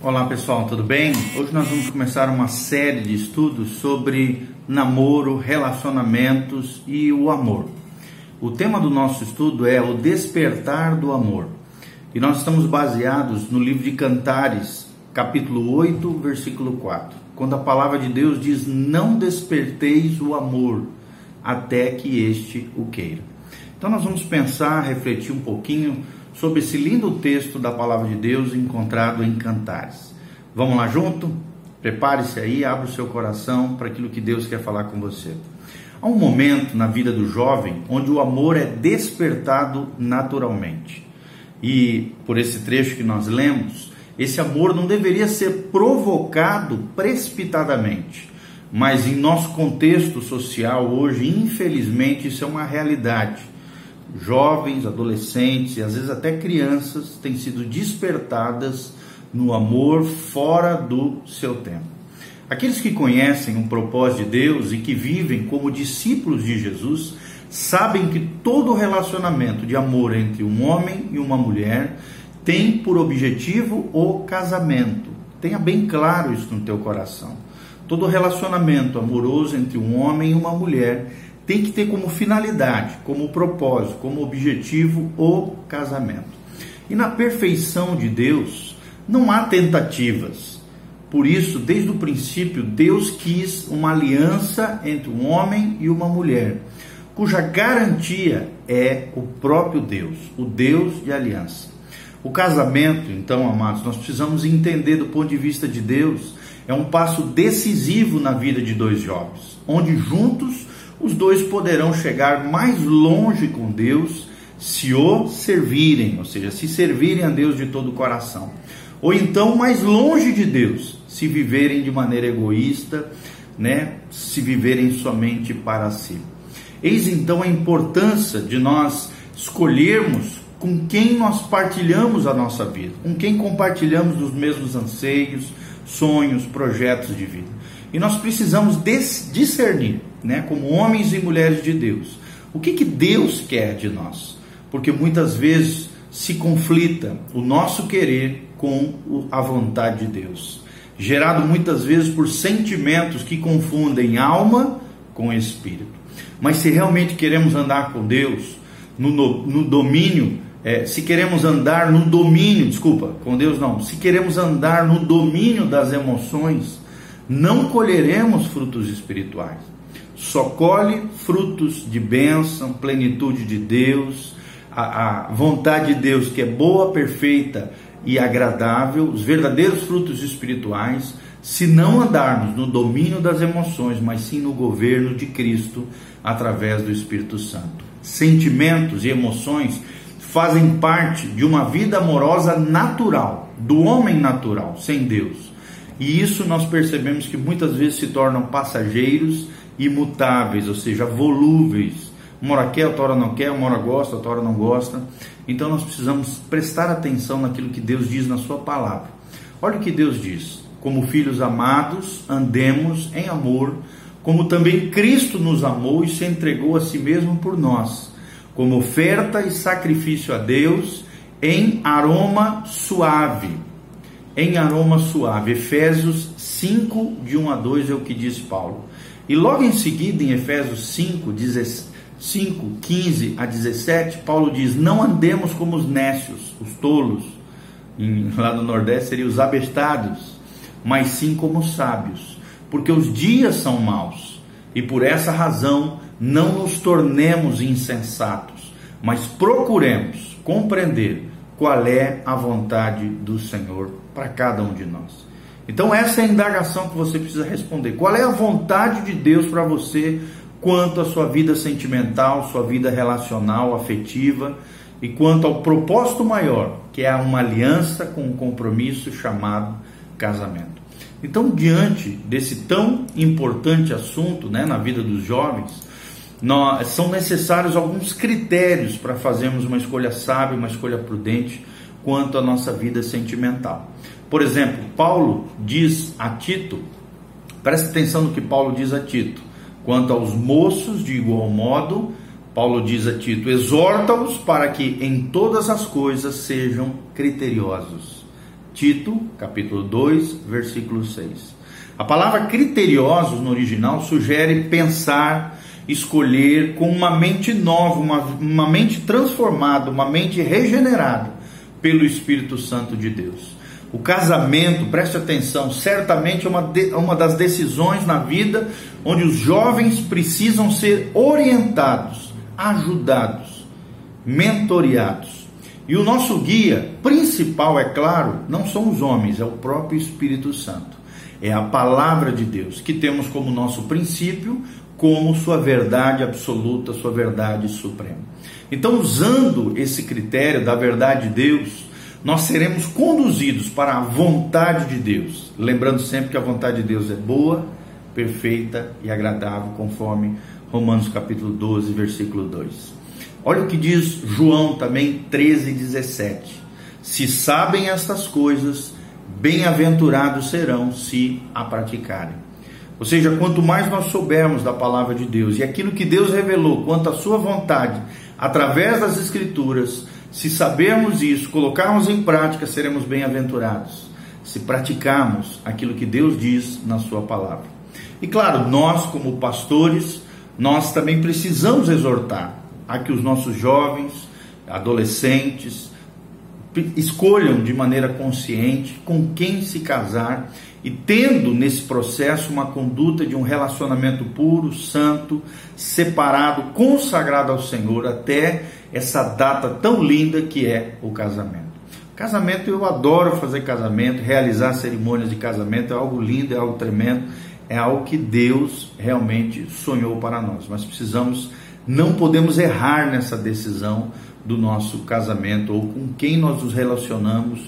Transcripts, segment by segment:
Olá pessoal, tudo bem? Hoje nós vamos começar uma série de estudos sobre namoro, relacionamentos e o amor. O tema do nosso estudo é o despertar do amor. E nós estamos baseados no livro de Cantares, capítulo 8, versículo 4, quando a palavra de Deus diz: Não desperteis o amor até que este o queira. Então nós vamos pensar, refletir um pouquinho sobre esse lindo texto da palavra de Deus encontrado em Cantares. Vamos lá junto? Prepare-se aí, abra o seu coração para aquilo que Deus quer falar com você. Há um momento na vida do jovem onde o amor é despertado naturalmente. E por esse trecho que nós lemos, esse amor não deveria ser provocado precipitadamente. Mas em nosso contexto social hoje, infelizmente, isso é uma realidade jovens, adolescentes e às vezes até crianças têm sido despertadas no amor fora do seu tempo. Aqueles que conhecem o propósito de Deus e que vivem como discípulos de Jesus sabem que todo relacionamento de amor entre um homem e uma mulher tem por objetivo o casamento. Tenha bem claro isso no teu coração. Todo relacionamento amoroso entre um homem e uma mulher tem que ter como finalidade, como propósito, como objetivo o casamento. E na perfeição de Deus não há tentativas. Por isso, desde o princípio, Deus quis uma aliança entre um homem e uma mulher, cuja garantia é o próprio Deus, o Deus de aliança. O casamento, então, amados, nós precisamos entender do ponto de vista de Deus, é um passo decisivo na vida de dois jovens, onde juntos os dois poderão chegar mais longe com Deus se o servirem, ou seja, se servirem a Deus de todo o coração. Ou então mais longe de Deus, se viverem de maneira egoísta, né, se viverem somente para si. Eis então a importância de nós escolhermos com quem nós partilhamos a nossa vida, com quem compartilhamos os mesmos anseios, sonhos, projetos de vida. E nós precisamos discernir, né, como homens e mulheres de Deus, o que, que Deus quer de nós. Porque muitas vezes se conflita o nosso querer com a vontade de Deus, gerado muitas vezes por sentimentos que confundem alma com espírito. Mas se realmente queremos andar com Deus, no, no, no domínio, é, se queremos andar no domínio, desculpa, com Deus não, se queremos andar no domínio das emoções, não colheremos frutos espirituais. Só colhe frutos de bênção, plenitude de Deus, a, a vontade de Deus que é boa, perfeita e agradável, os verdadeiros frutos espirituais, se não andarmos no domínio das emoções, mas sim no governo de Cristo através do Espírito Santo. Sentimentos e emoções fazem parte de uma vida amorosa natural, do homem natural, sem Deus. E isso nós percebemos que muitas vezes se tornam passageiros imutáveis, ou seja, volúveis. Uma hora quer, outra hora não quer, uma hora gosta, outra hora não gosta. Então nós precisamos prestar atenção naquilo que Deus diz na Sua palavra. Olha o que Deus diz: como filhos amados, andemos em amor, como também Cristo nos amou e se entregou a si mesmo por nós, como oferta e sacrifício a Deus em aroma suave em aroma suave. Efésios 5, de 1 a 2 é o que diz Paulo. E logo em seguida, em Efésios 5, 5, 15 a 17, Paulo diz: Não andemos como os nécios, os tolos, em, lá no Nordeste seria os abestados, mas sim como os sábios, porque os dias são maus, e por essa razão não nos tornemos insensatos, mas procuremos compreender qual é a vontade do Senhor para cada um de nós. Então, essa é a indagação que você precisa responder. Qual é a vontade de Deus para você quanto à sua vida sentimental, sua vida relacional, afetiva e quanto ao propósito maior, que é uma aliança com um compromisso chamado casamento. Então, diante desse tão importante assunto né, na vida dos jovens, nós, são necessários alguns critérios para fazermos uma escolha sábia, uma escolha prudente quanto à nossa vida sentimental. Por exemplo, Paulo diz a Tito, preste atenção no que Paulo diz a Tito, quanto aos moços, de igual modo, Paulo diz a Tito: exorta-os para que em todas as coisas sejam criteriosos. Tito, capítulo 2, versículo 6. A palavra criteriosos no original sugere pensar, escolher com uma mente nova, uma, uma mente transformada, uma mente regenerada pelo Espírito Santo de Deus. O casamento, preste atenção, certamente é uma, de, uma das decisões na vida onde os jovens precisam ser orientados, ajudados, mentoreados. E o nosso guia principal, é claro, não são os homens, é o próprio Espírito Santo. É a palavra de Deus, que temos como nosso princípio, como sua verdade absoluta, sua verdade suprema. Então, usando esse critério da verdade de Deus, nós seremos conduzidos para a vontade de Deus. Lembrando sempre que a vontade de Deus é boa, perfeita e agradável, conforme Romanos capítulo 12, versículo 2. Olha o que diz João também 13, 17. Se sabem estas coisas, bem-aventurados serão se a praticarem. Ou seja, quanto mais nós soubermos da palavra de Deus e aquilo que Deus revelou quanto à sua vontade através das Escrituras, se sabermos isso, colocarmos em prática, seremos bem-aventurados. Se praticarmos aquilo que Deus diz na Sua palavra. E claro, nós, como pastores, nós também precisamos exortar a que os nossos jovens, adolescentes, escolham de maneira consciente com quem se casar e tendo nesse processo uma conduta de um relacionamento puro, santo, separado, consagrado ao Senhor até essa data tão linda que é o casamento. Casamento, eu adoro fazer casamento, realizar cerimônias de casamento, é algo lindo, é algo tremendo, é algo que Deus realmente sonhou para nós. Mas precisamos, não podemos errar nessa decisão do nosso casamento ou com quem nós nos relacionamos,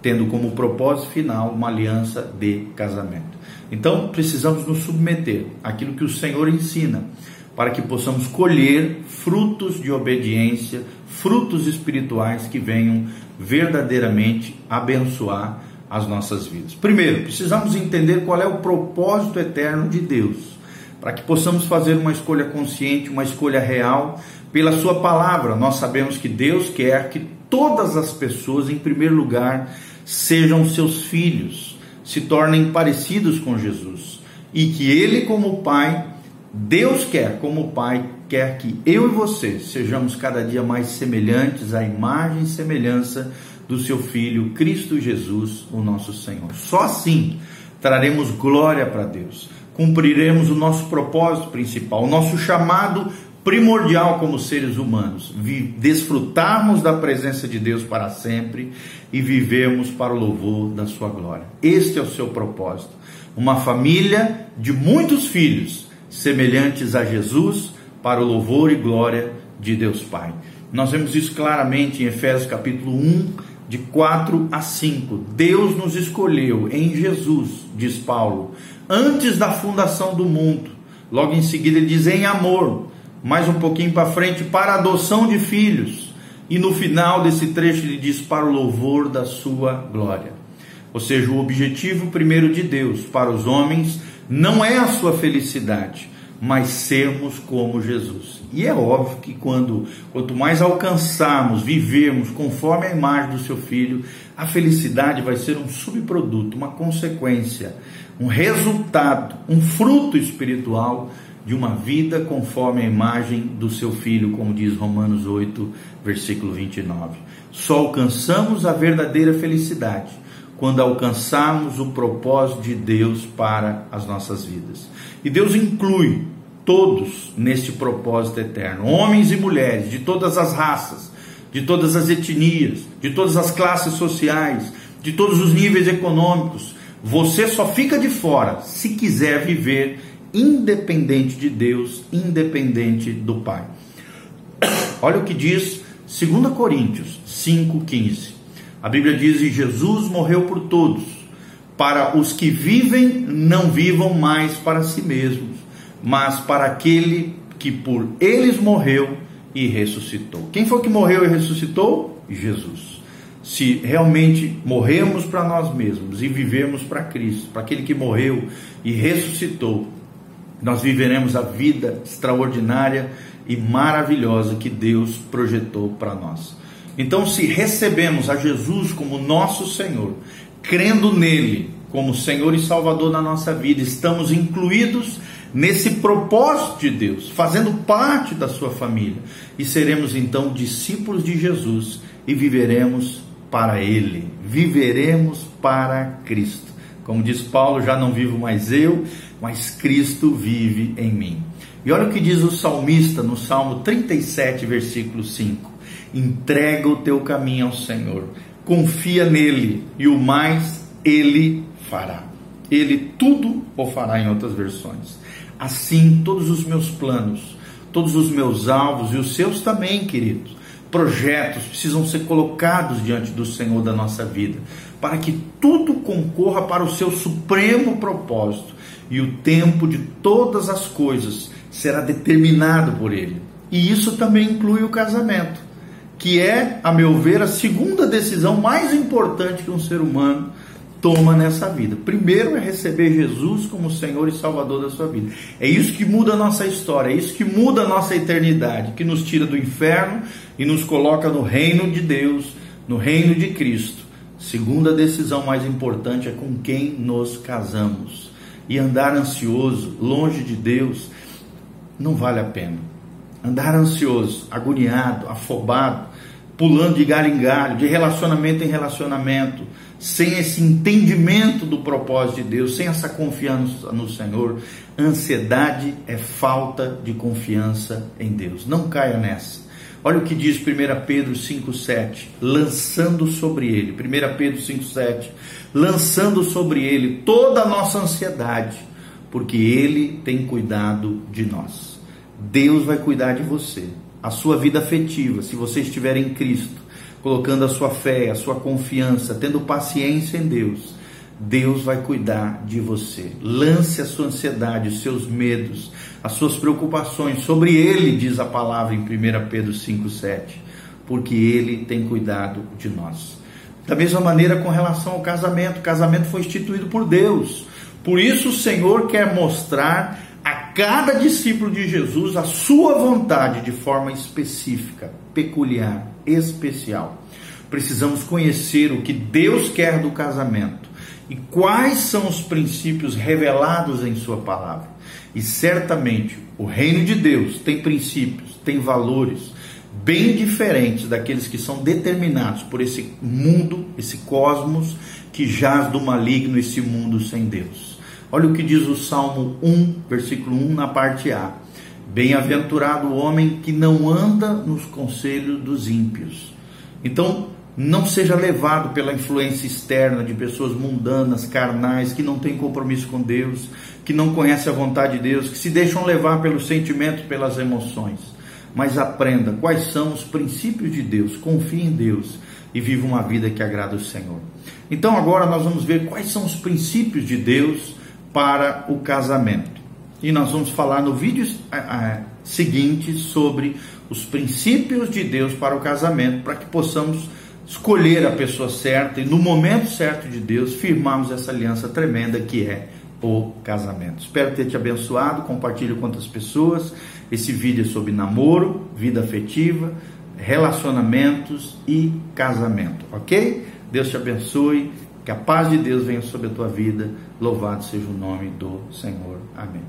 tendo como propósito final uma aliança de casamento. Então, precisamos nos submeter àquilo que o Senhor ensina para que possamos colher frutos de obediência, frutos espirituais que venham verdadeiramente abençoar as nossas vidas. Primeiro, precisamos entender qual é o propósito eterno de Deus, para que possamos fazer uma escolha consciente, uma escolha real pela Sua palavra. Nós sabemos que Deus quer que todas as pessoas, em primeiro lugar, sejam seus filhos, se tornem parecidos com Jesus e que Ele, como Pai, Deus quer, como Pai, quer que eu e você sejamos cada dia mais semelhantes à imagem e semelhança do seu Filho, Cristo Jesus, o nosso Senhor. Só assim traremos glória para Deus, cumpriremos o nosso propósito principal, o nosso chamado primordial como seres humanos, desfrutarmos da presença de Deus para sempre e vivermos para o louvor da sua glória. Este é o seu propósito. Uma família de muitos filhos semelhantes a Jesus, para o louvor e glória de Deus Pai. Nós vemos isso claramente em Efésios capítulo 1, de 4 a 5. Deus nos escolheu em Jesus, diz Paulo, antes da fundação do mundo. Logo em seguida ele diz em amor, mais um pouquinho para frente, para adoção de filhos. E no final desse trecho ele diz para o louvor da sua glória. Ou seja, o objetivo primeiro de Deus para os homens não é a sua felicidade, mas sermos como Jesus. E é óbvio que quando quanto mais alcançarmos, vivermos conforme a imagem do seu filho, a felicidade vai ser um subproduto, uma consequência, um resultado, um fruto espiritual de uma vida conforme a imagem do seu filho, como diz Romanos 8, versículo 29. Só alcançamos a verdadeira felicidade quando alcançarmos o propósito de Deus para as nossas vidas. E Deus inclui todos neste propósito eterno, homens e mulheres de todas as raças, de todas as etnias, de todas as classes sociais, de todos os níveis econômicos. Você só fica de fora se quiser viver independente de Deus, independente do Pai. Olha o que diz 2 Coríntios 5,15. A Bíblia diz: E Jesus morreu por todos, para os que vivem, não vivam mais para si mesmos, mas para aquele que por eles morreu e ressuscitou. Quem foi que morreu e ressuscitou? Jesus. Se realmente morremos para nós mesmos e vivemos para Cristo, para aquele que morreu e ressuscitou, nós viveremos a vida extraordinária e maravilhosa que Deus projetou para nós. Então, se recebemos a Jesus como nosso Senhor, crendo nele como Senhor e Salvador na nossa vida, estamos incluídos nesse propósito de Deus, fazendo parte da sua família, e seremos então discípulos de Jesus e viveremos para Ele, viveremos para Cristo. Como diz Paulo, já não vivo mais eu, mas Cristo vive em mim. E olha o que diz o salmista no Salmo 37, versículo 5: Entrega o teu caminho ao Senhor, confia nele, e o mais ele fará. Ele tudo o fará em outras versões. Assim, todos os meus planos, todos os meus alvos e os seus também, queridos, projetos precisam ser colocados diante do Senhor da nossa vida, para que tudo concorra para o seu supremo propósito e o tempo de todas as coisas será determinado por Ele. E isso também inclui o casamento, que é, a meu ver, a segunda decisão mais importante que um ser humano toma nessa vida. Primeiro é receber Jesus como Senhor e Salvador da sua vida. É isso que muda a nossa história, é isso que muda a nossa eternidade, que nos tira do inferno e nos coloca no reino de Deus, no reino de Cristo. Segunda decisão mais importante é com quem nos casamos. E andar ansioso, longe de Deus, não vale a pena. Andar ansioso, agoniado, afobado, pulando de galho em galho, de relacionamento em relacionamento, sem esse entendimento do propósito de Deus, sem essa confiança no Senhor, ansiedade é falta de confiança em Deus. Não caia nessa. Olha o que diz 1 Pedro 5,7, lançando sobre ele, 1 Pedro 5,7, lançando sobre ele toda a nossa ansiedade, porque ele tem cuidado de nós. Deus vai cuidar de você. A sua vida afetiva, se você estiver em Cristo, colocando a sua fé, a sua confiança, tendo paciência em Deus, Deus vai cuidar de você. Lance a sua ansiedade, os seus medos, as suas preocupações sobre Ele, diz a palavra em 1 Pedro 5,7, porque Ele tem cuidado de nós. Da mesma maneira com relação ao casamento, o casamento foi instituído por Deus. Por isso o Senhor quer mostrar a cada discípulo de Jesus a sua vontade de forma específica, peculiar, especial. Precisamos conhecer o que Deus quer do casamento e quais são os princípios revelados em Sua palavra. E certamente o reino de Deus tem princípios, tem valores bem diferentes daqueles que são determinados por esse mundo, esse cosmos que jaz do maligno, esse mundo sem Deus. Olha o que diz o Salmo 1, versículo 1, na parte A. Bem-aventurado o homem que não anda nos conselhos dos ímpios. Então, não seja levado pela influência externa de pessoas mundanas, carnais, que não têm compromisso com Deus, que não conhecem a vontade de Deus, que se deixam levar pelos sentimentos, pelas emoções. Mas aprenda quais são os princípios de Deus, confie em Deus e viva uma vida que agrada o Senhor. Então, agora nós vamos ver quais são os princípios de Deus para o casamento. E nós vamos falar no vídeo seguinte sobre os princípios de Deus para o casamento, para que possamos escolher a pessoa certa e no momento certo de Deus firmarmos essa aliança tremenda que é o casamento. Espero ter te abençoado, compartilhe com outras pessoas. Esse vídeo é sobre namoro, vida afetiva, relacionamentos e casamento, ok? Deus te abençoe que a paz de Deus venha sobre a tua vida. Louvado seja o nome do Senhor. Amém.